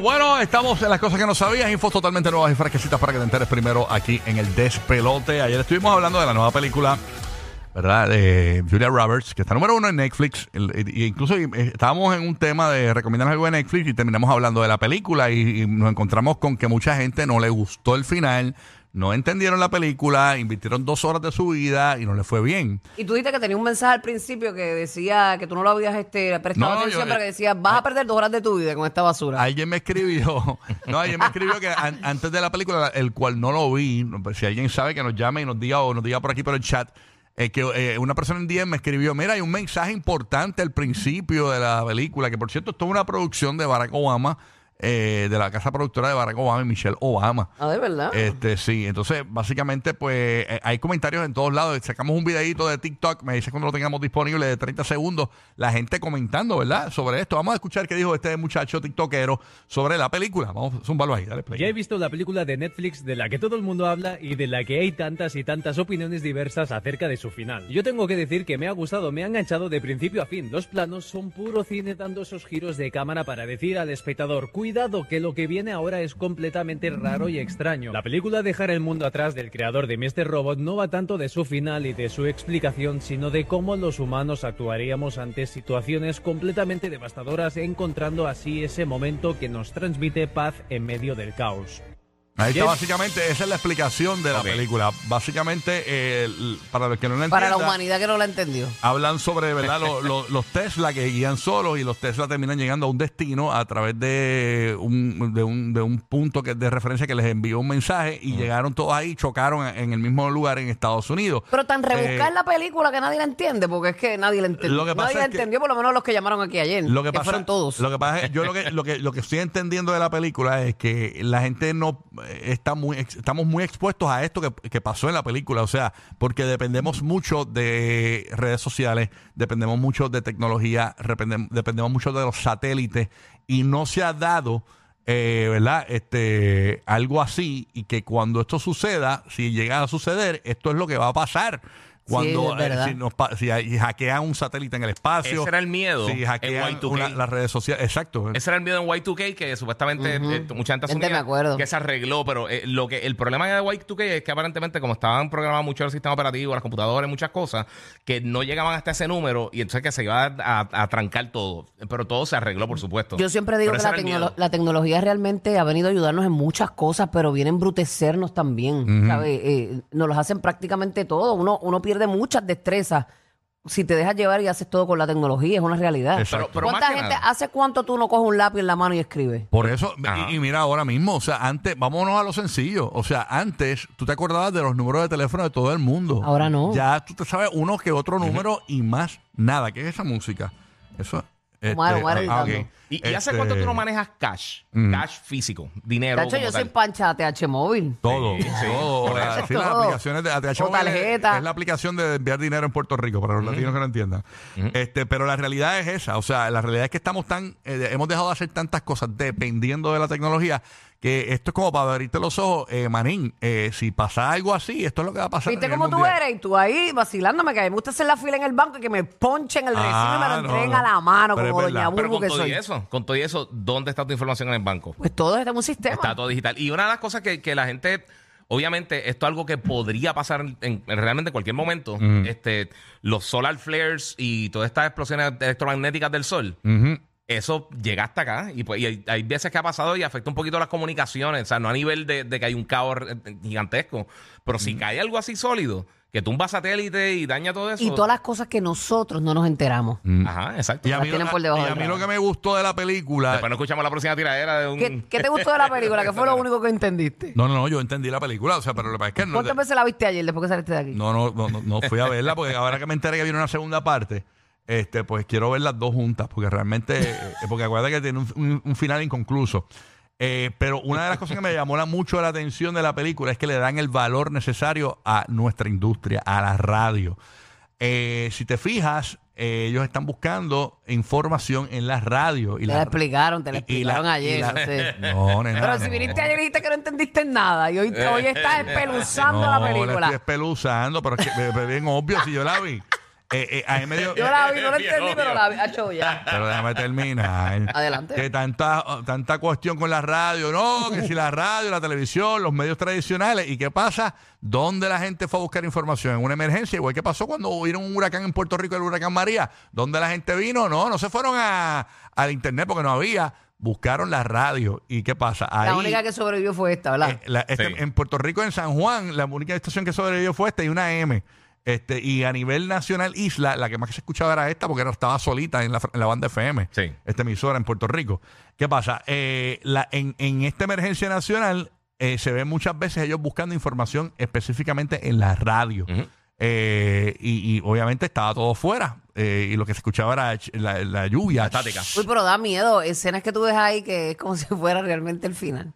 Bueno, estamos en las cosas que no sabías, infos totalmente nuevas y fresquecitas para que te enteres primero aquí en el Despelote. Ayer estuvimos hablando de la nueva película, ¿verdad? De Julia Roberts, que está número uno en Netflix. Y incluso eh, estábamos en un tema de recomendar algo de Netflix y terminamos hablando de la película y, y nos encontramos con que mucha gente no le gustó el final, no entendieron la película, invirtieron dos horas de su vida y no le fue bien. Y tú dijiste que tenía un mensaje al principio que decía que tú no lo habías este, prestado No, atención, yo- pero que decía, vas a perder dos horas de tu vida con esta basura. Alguien me escribió, no, alguien me escribió que an- antes de la película, el cual no lo vi, pues, si alguien sabe que nos llame y nos diga o nos diga por aquí por el chat, eh, que eh, una persona en DM me escribió, mira, hay un mensaje importante al principio de la película, que por cierto, esto es una producción de Barack Obama, eh, de la casa productora de Barack Obama y Michelle Obama. Ah, de verdad. Este, sí, entonces básicamente pues eh, hay comentarios en todos lados. Sacamos un videito de TikTok, me dice cuando lo tengamos disponible de 30 segundos, la gente comentando, ¿verdad? Sobre esto. Vamos a escuchar qué dijo este muchacho tiktokero sobre la película. Vamos a zumbarlo ahí, dale play. Ya he visto la película de Netflix de la que todo el mundo habla y de la que hay tantas y tantas opiniones diversas acerca de su final. Yo tengo que decir que me ha gustado, me ha enganchado de principio a fin. Los planos son puro cine dando esos giros de cámara para decir al espectador, cuidado que lo que viene ahora es completamente raro y extraño. La película Dejar el mundo atrás del creador de Mr. Robot no va tanto de su final y de su explicación, sino de cómo los humanos actuaríamos ante situaciones completamente devastadoras, encontrando así ese momento que nos transmite paz en medio del caos. Ahí está básicamente, esa es la explicación de la película. Básicamente, eh, para los que no la Para la entiendan, humanidad que no la entendió. hablan sobre verdad Lo- lo- los Tesla que guían solos y los Tesla terminan llegando a un destino a través de un, de un, de un punto que de referencia que les envió un mensaje y llegaron todos ahí, chocaron en el mismo lugar en Estados Unidos. Pero tan rebuscar Eh, la película que nadie la entiende, porque es que nadie la entendió. Lo que pasa nadie la es que- entendió, por lo menos los que llamaron aquí ayer. Lo que, pasa, fueron todos. Lo que pasa es, yo lo que, lo que, lo que estoy entendiendo de la película es que la gente no estamos muy expuestos a esto que, pasó en la película. O sea, porque dependemos mucho de redes sociales, dependemos mucho de tecnología, dependemos mucho de los satélites y no se ha dado. eh, ¿Verdad? Este, algo así, y que cuando esto suceda, si llega a suceder, esto es lo que va a pasar. Cuando es verdad. eh, si, nos pa- si hackean un satélite en el espacio. Ese era el miedo Si en hackean Y2K. una- las redes sociales. Exacto. Ese era el miedo en Y2K que supuestamente eh, mucha gente Gente, asumía me acuerdo. que se arregló, pero eh, lo que el problema de Y2K es que aparentemente como estaban programados mucho el sistema operativo, las computadoras, muchas cosas, que no llegaban hasta ese número y entonces que se iba a, a- a trancar todo. Pero todo se arregló, por supuesto. Yo siempre digo Pero que ese la, era el tecnolo- miedo. la tecnología realmente ha venido a ayudarnos en muchas cosas, pero viene a embrutecernos también. ¿sabes? Eh, nos los hacen prácticamente todo. Uno, uno pierde muchas destrezas si te dejas llevar y haces todo con la tecnología. Es una realidad. Exacto. Pero- pero ¿Cuánta más que gente, nada- hace cuánto tú no coges un lápiz en la mano y escribes? Por eso, Ajá. y, y mira ahora mismo, o sea, antes, vámonos a lo sencillo. O sea, antes tú te acordabas de los números de teléfono de todo el mundo. Ahora no. Ya tú te sabes uno que otro número y más nada. ¿Qué es esa música? Eso. Omar, Omar ah, ok. ¿Y, y hace Este, cuánto tú no manejas cash? Mm. Cash físico, dinero. De hecho, yo soy tal? pancha de TH móvil. Todo, Sí, sí, todo. por eso. sí, las Todo. aplicaciones de ATH O Móvil es- tarjeta. Es, la aplicación de enviar dinero en Puerto Rico para los latinos que no entiendan. este, pero la realidad es esa. O sea, la realidad es que estamos tan, eh, hemos dejado de hacer tantas cosas dependiendo de la tecnología que esto es como para abrirte los ojos, eh, manín. eh, si pasa algo así, esto es lo que va a pasar. ¿Viste cómo tú mundial. eres? Y tú ahí vacilándome, que a mí me gusta hacer la fila en el banco y que me ponchen el recibo y me Ah, lo no, entreguen no. a la mano, Pero como doña verdad. Pero Burbu con que todo y eso, con todo y eso, ¿dónde está tu información en el banco? Pues todo está en un sistema. Está todo digital. Y una de las cosas que, que la gente, obviamente, esto es algo que podría pasar en, en realmente cualquier momento. este, los solar flares y todas estas explosiones electromagnéticas del sol. Ujú. Eso llega hasta acá y, pues, y hay, hay veces que ha pasado y afecta un poquito las comunicaciones, o sea, no a nivel de, de que hay un caos eh, gigantesco, pero si cae algo así sólido, que tumba satélite y daña todo eso. Y todas las cosas que nosotros no nos enteramos. Ajá, exacto. Y a mí, lo- por debajo y a del mí lo radar. que me gustó de la película. Después no escuchamos la próxima tiradera de un... ¿Qué, qué te gustó de la película? ¿Qué fue lo único que entendiste? No, no, no, yo entendí la película, o sea, pero lo que pasa es que no, ¿Cuántas veces la viste ayer después que saliste de aquí? no, no, no, no, no fui a verla porque ahora que me enteré que viene una segunda parte, este, pues quiero ver las dos juntas porque realmente, eh, porque acuérdate que tiene un, un- un final inconcluso. Eh, pero una de las cosas que me llamó la- mucho la atención de la película es que le dan el valor necesario a nuestra industria, a la radio. Eh, si te fijas, eh, ellos están buscando información en la radio. Y Te la, la explicaron, te la y- y la- explicaron y ayer. la- no sé. No, nena, Pero si no. viniste ayer y dijiste que no entendiste nada y hoy, hoy estás espeluzando la No, la película. estoy espeluzando, pero es que es bien obvio si yo la vi. Eh, eh, a mí me dio- Yo la vi, no la entendí, pero la vi. Acho, ya. Pero déjame terminar. Adelante. Que tanta, tanta cuestión con la radio, no, que si la radio, la televisión, los medios tradicionales. ¿Y qué pasa? ¿Dónde la gente fue a buscar información? En una emergencia, igual que pasó cuando vino un huracán en Puerto Rico, el huracán María. ¿Dónde la gente vino? No, no se fueron a, al internet porque no había. Buscaron la radio. ¿Y qué pasa? Ahí, La única que sobrevivió fue esta, ¿verdad? eh, la- este- Sí. En Puerto Rico, en San Juan, la única estación que sobrevivió fue esta y una M. Este, y a nivel nacional, Isla, la que más se escuchaba era esta porque era- estaba solita en la, en la banda FM. Sí. Esta emisora en Puerto Rico. ¿Qué pasa? Eh, la, en, en esta emergencia nacional eh, se ve muchas veces ellos buscando información específicamente en la radio. Eh, y, y obviamente estaba todo fuera. eh, y lo que se escuchaba era la, la lluvia. estática. Uy, pero da miedo. Escenas que tú ves ahí que es como si fuera realmente el final.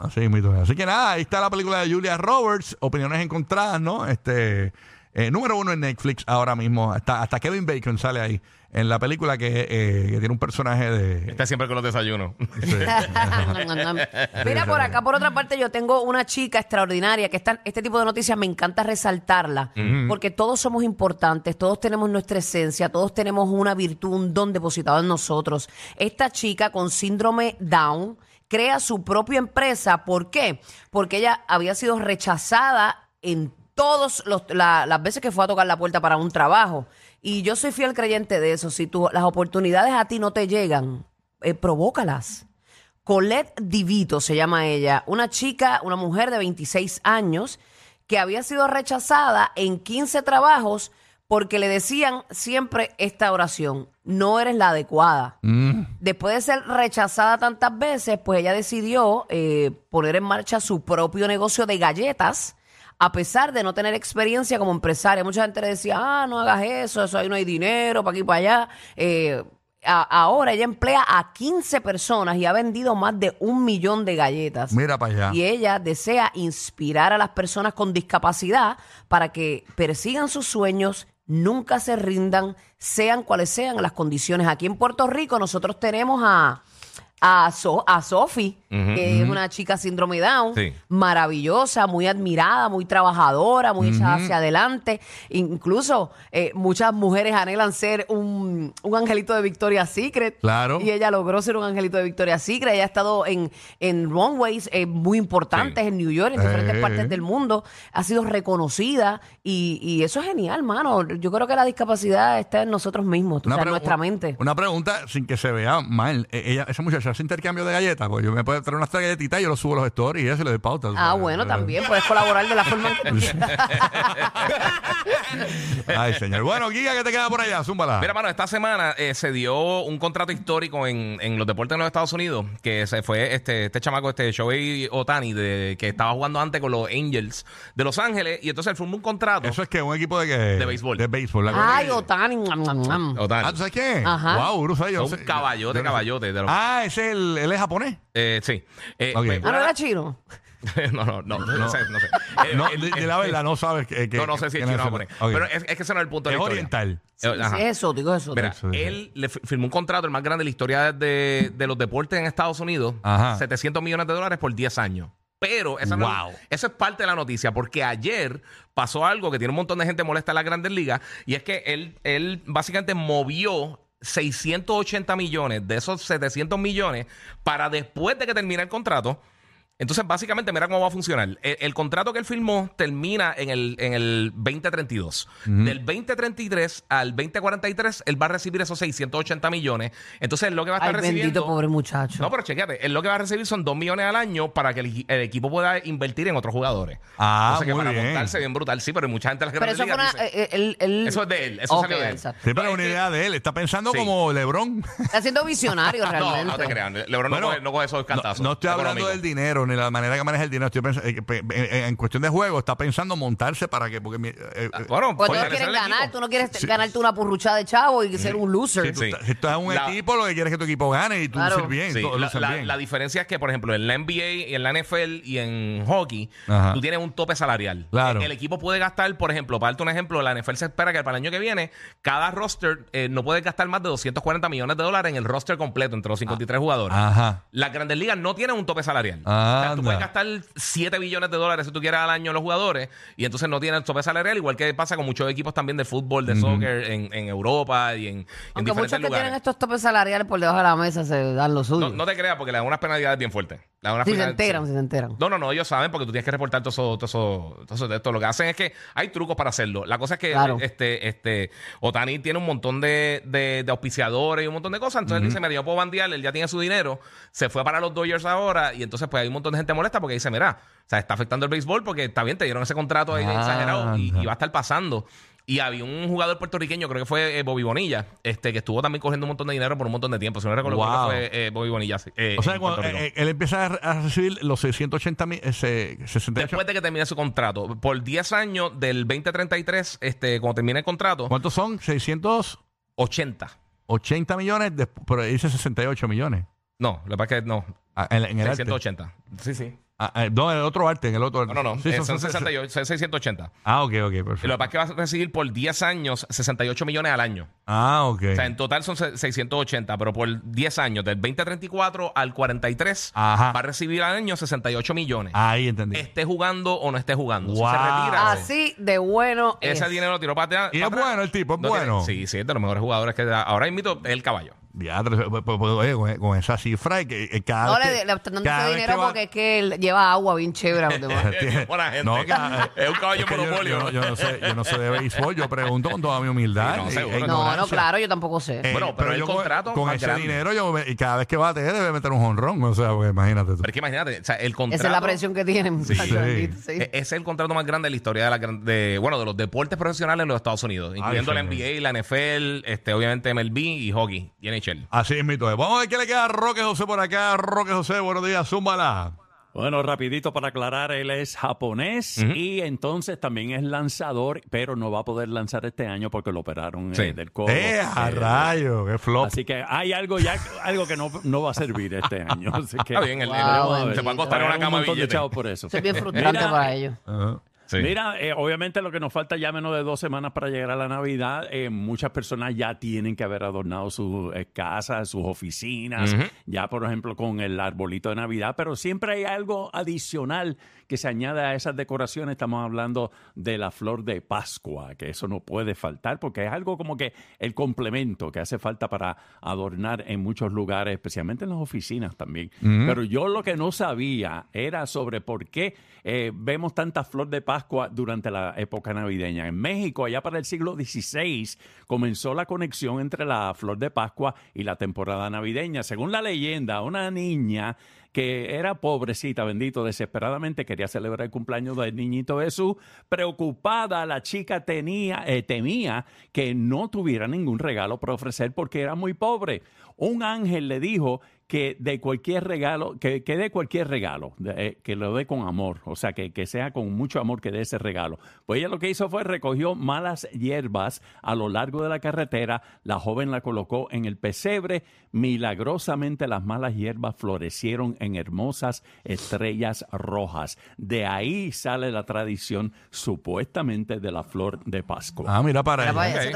Así. Así que nada, ahí está la película de Julia Roberts, opiniones encontradas, ¿no? Este eh, número uno en Netflix ahora mismo. Hasta, hasta Kevin Bacon sale ahí en la película que, eh, que tiene un personaje de. Está siempre con los desayunos. sí. Mira, por acá, por otra parte, yo tengo una chica extraordinaria que está, este tipo de noticias me encanta resaltarla, porque todos somos importantes, todos tenemos nuestra esencia, todos tenemos una virtud, un don depositado en nosotros. Esta chica con síndrome Down crea su propia empresa. ¿Por qué? Porque ella había sido rechazada en todas las veces que fue a tocar la puerta para un trabajo. Y yo soy fiel creyente de eso. Si tú, las oportunidades a ti no te llegan, eh, provócalas. Colette Divito se llama ella, una chica, una mujer de 26 años que había sido rechazada en 15 trabajos porque le decían siempre esta oración, no eres la adecuada. Después de ser rechazada tantas veces, pues ella decidió eh, poner en marcha su propio negocio de galletas, a pesar de no tener experiencia como empresaria. Mucha gente le decía, ah, no hagas eso, eso ahí no hay dinero, para aquí para allá. Eh, a- ahora ella emplea a 15 personas y ha vendido más de un millón de galletas. Mira para allá. Y ella desea inspirar a las personas con discapacidad para que persigan sus sueños, nunca se rindan, sean cuales sean las condiciones. Aquí en Puerto Rico nosotros tenemos a, a, So- a Sophie, que es una chica síndrome Down, Sí. maravillosa, muy admirada, muy trabajadora, muy echada hacia adelante. Incluso eh, muchas mujeres anhelan ser un, un angelito de Victoria's Secret. Claro. Y ella logró ser un angelito de Victoria's Secret. Ella ha estado en, en runways eh, muy importantes Sí. en New York, en diferentes Eh. partes del mundo. Ha sido reconocida y, y eso es genial, mano. Yo creo que la discapacidad está en nosotros mismos, o sea, en pregu- nuestra mente. Una pregunta sin que se vea mal. Eh, ella, esa muchacha hace intercambio de galletas. Pues yo me puedo traer unas galletitas y yo lo subo a los stories y eso le doy pauta. Ah, bueno, también puedes colaborar de la forma en que quieras. Ay, señor. Bueno, Giga, ¿qué te queda por allá? Zúmbala. Mira, mano, esta semana eh, se dio un contrato histórico en, en los deportes en los Estados Unidos, que se fue este, este chamaco, este Shohei Otani, de, que estaba jugando antes con los Angels de Los Ángeles, y entonces él firmó un contrato. Eso es que un equipo de que De béisbol. De béisbol. la Ay, Otani. Otani. Ah, ¿tú sabes quién? Ajá. Wow, Bruce, yo un sé- caballote, yo no sé. caballote. de los- Ah, ese es el, él es japonés. Eh, sí. Eh, Ok. pues, Ah, no era chino. no, no, no, no, sé, no sé. Eh, No, el- de, de la verdad, no sabes que, que- No, no sé si es chino o japonés. Ok. Pero es, es que ese no es el punto de es la historia. oriental. Eh, ajá. Sí, es exótico, es exótico. Mira, él le fi- firmó un contrato, el más grande de la historia de, de los deportes en Estados Unidos, Ajá. 700 millones de dólares por 10 años. Pero esa no- Wow. eso es parte de la noticia, porque ayer pasó algo que tiene un montón de gente molesta en las grandes ligas, y es que él, él básicamente movió 680 millones de esos 700 millones para después de que termine el contrato. Entonces, básicamente, mira cómo va a funcionar. El, el contrato que él firmó termina en el, en el 2032. Del 2033 al 2043, él va a recibir esos 680 millones. Entonces, lo que va a Ay, estar bendito recibiendo... pobre muchacho. No, pero chequéate, él lo que va a recibir son 2 millones al año para que el, el equipo pueda invertir en otros jugadores. Ah, Entonces, que muy para bien. montarse bien brutal, sí, pero mucha gente en las Pero eso fue una. dice- eh, él- él- Eso es de él, eso Ok, salió de él. exacto. Sí, pero No, es una es que- idea de él. Está pensando Sí. como LeBron. Está siendo visionario No, realmente. no te crean. Lebron Bueno, no, coge, no coge esos No, cantazos. no estoy hablando del dinero, ni la manera que maneja el dinero. Estoy pens- eh, pe- eh, en cuestión de juego, está pensando montarse para que. Porque, mi- eh, eh, Bueno, Pues tú no quieres ganar, equipo. tú no quieres ganarte una purruchada de chavo y ser un loser. Sí. estás- si tú estás en un La- equipo, lo que quieres es que tu equipo gane y tú Claro. lucir bien. Sí, la, lucen la- bien. la diferencia es que, por ejemplo, en la NBA y en la NFL y en hockey, Ajá. tú tienes un tope salarial. Claro. El, equipo puede gastar, por ejemplo, para darte un ejemplo, la NFL se espera que para el año que viene, cada roster eh, no puede gastar más de 240 millones de dólares en el roster completo entre los 53 jugadores. Ajá. Las grandes ligas no tienen un tope salarial. Ah, sea, tú puedes gastar 7 billones de dólares si tú quieres al año en los jugadores y entonces no tienen el tope salarial, igual que pasa con muchos equipos también de fútbol, de soccer en, en Europa y en, en Aunque diferentes muchos que lugares. tienen estos topes salariales por debajo de la mesa se dan lo suyo. No, no te creas porque le dan unas penalidades bien fuertes. Si se enteran, si se enteran. No, no, no, ellos saben porque tú tienes que reportar todo eso, todo eso, todo eso de esto. Lo que hacen es que hay trucos para hacerlo. La cosa es que Claro. este, este, Otani tiene un montón de, de, de auspiciadores y un montón de cosas. Entonces él dice, mira, yo puedo bandear, él ya tiene su dinero, se fue para los Dodgers ahora, y entonces pues hay un montón de gente molesta porque dice, mira, o sea, está afectando el béisbol porque está bien, te dieron ese contrato ahí Ah, exagerado y, y va a estar pasando. Y había un jugador puertorriqueño, creo que fue eh, Bobby Bonilla, este, que estuvo también cogiendo un montón de dinero por un montón de tiempo. Si no recuerdo, Wow. fue eh, Bobby Bonilla. eh, O sea, cuando él empieza a recibir los 680 mil, ese 68. Después de que termine su contrato, por 10 años del 2033, este, cuando termine el contrato, ¿Cuántos son? 680 80. millones, desp- pero dice 68 millones. No, lo que pasa es que no. Ah, en, en el arte. 680. Sí, sí. Ah, eh, no, en el otro arte, en el otro arte. No, no, no. Sí, eh, son- son son- 68, son 680. Ah, ok, ok, Y perfecto. lo que pasa es que vas a recibir por 10 años 68 millones al año. Ah, ok. O sea, en total son se- 680, pero por 10 años, del 2034 al 43, Ajá. va a recibir al año 68 millones. Ahí entendí. Esté jugando o no esté jugando. Wow. se retira, Así de bueno ese es. dinero lo tiró para atrás. Y es bueno el tipo, es No tiene- bueno. sí, sí, es de los mejores jugadores que ahora invito el caballo. Diadre, pues, pues, pues, oye, con, con esa cifra y que eh, cada No vez le, que- le están dando cada ese vez dinero que va- porque es que él lleva agua bien chévere Buena gente. No, que- Es un caballo que yo- monopolio. Yo, yo no sé, yo no sé de béisbol, yo pregunto con toda mi humildad. Sí, no, e- seguro. e No, No, no, ignorancia. claro, yo tampoco sé. Eh, Bueno, pero el con- contrato con, más ese grande. dinero, yo, me- y cada vez que bate, debe meter un honrón. O sea, porque imagínate tú. Pero es que imagínate, o sea, el contrato. Esa es la presión que tienen. Sí. bendito, sí. e- Ese es el contrato más grande de la historia de, la, gran- de, bueno, de los deportes profesionales en los Estados Unidos, incluyendo la señor. NBA, la NFL, este, obviamente MLB y hockey y NHL. Así es mito. Vamos a ver qué le queda a Roque José por acá. Roque José, buenos días, zúmbala. Bueno, rapidito para aclarar, él es japonés y entonces también es lanzador, pero no va a poder lanzar este año porque lo operaron Sí. eh, del codo. ¡Eh, a Eh, rayo! ¡Qué flop! Así que hay algo ya, algo que no, no va a servir este año. Así que, Está bien, el, el- Wow, se va a costar una un cama de montón de billetes. chavos por eso. Eso es bien frustrante Mira, para ellos. Ajá. Sí. Mira, eh, obviamente lo que nos falta ya menos de dos semanas para llegar a la Navidad, eh, muchas personas ya tienen que haber adornado sus eh, casas, sus oficinas, ya por ejemplo con el arbolito de Navidad, pero siempre hay algo adicional que se añade a esas decoraciones. Estamos hablando de la flor de Pascua, que eso no puede faltar porque es algo como que el complemento que hace falta para adornar en muchos lugares, especialmente en las oficinas también. Pero yo lo que no sabía era sobre por qué vemos tanta flor de Pascua durante la época navideña. En México, allá para el siglo XVI, comenzó la conexión entre la flor de Pascua y la temporada navideña. Según la leyenda, una niña que era pobrecita, bendito, desesperadamente quería celebrar el cumpleaños del niñito Jesús. Preocupada, la chica tenía, eh, temía que no tuviera ningún regalo para ofrecer porque era muy pobre. Un ángel le dijo que de cualquier regalo, que, que dé cualquier regalo, de- eh, que lo dé con amor, o sea, que, que sea con mucho amor que dé ese regalo. Pues ella lo que hizo fue recogió malas hierbas a lo largo de la carretera, la joven la colocó en el pesebre, milagrosamente las malas hierbas florecieron en hermosas estrellas rojas. De ahí sale la tradición supuestamente de la flor de Pascua. Ah, mira para Mira, ese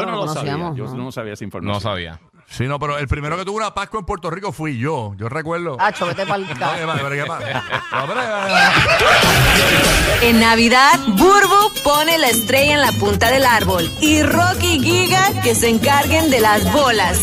yo no no lo lo sabía, conocíamos. yo no sabía esa información. No sabía. Sí, no, pero el primero que tuvo una Pascua en Puerto Rico fui yo. Yo recuerdo. Acho, vete para el No, ¿qué pasa? ¿Pero qué pasa? No, pero, eh, En Navidad, Burbu pone la estrella en la punta del árbol y Rocky y Giga que se encarguen de las bolas.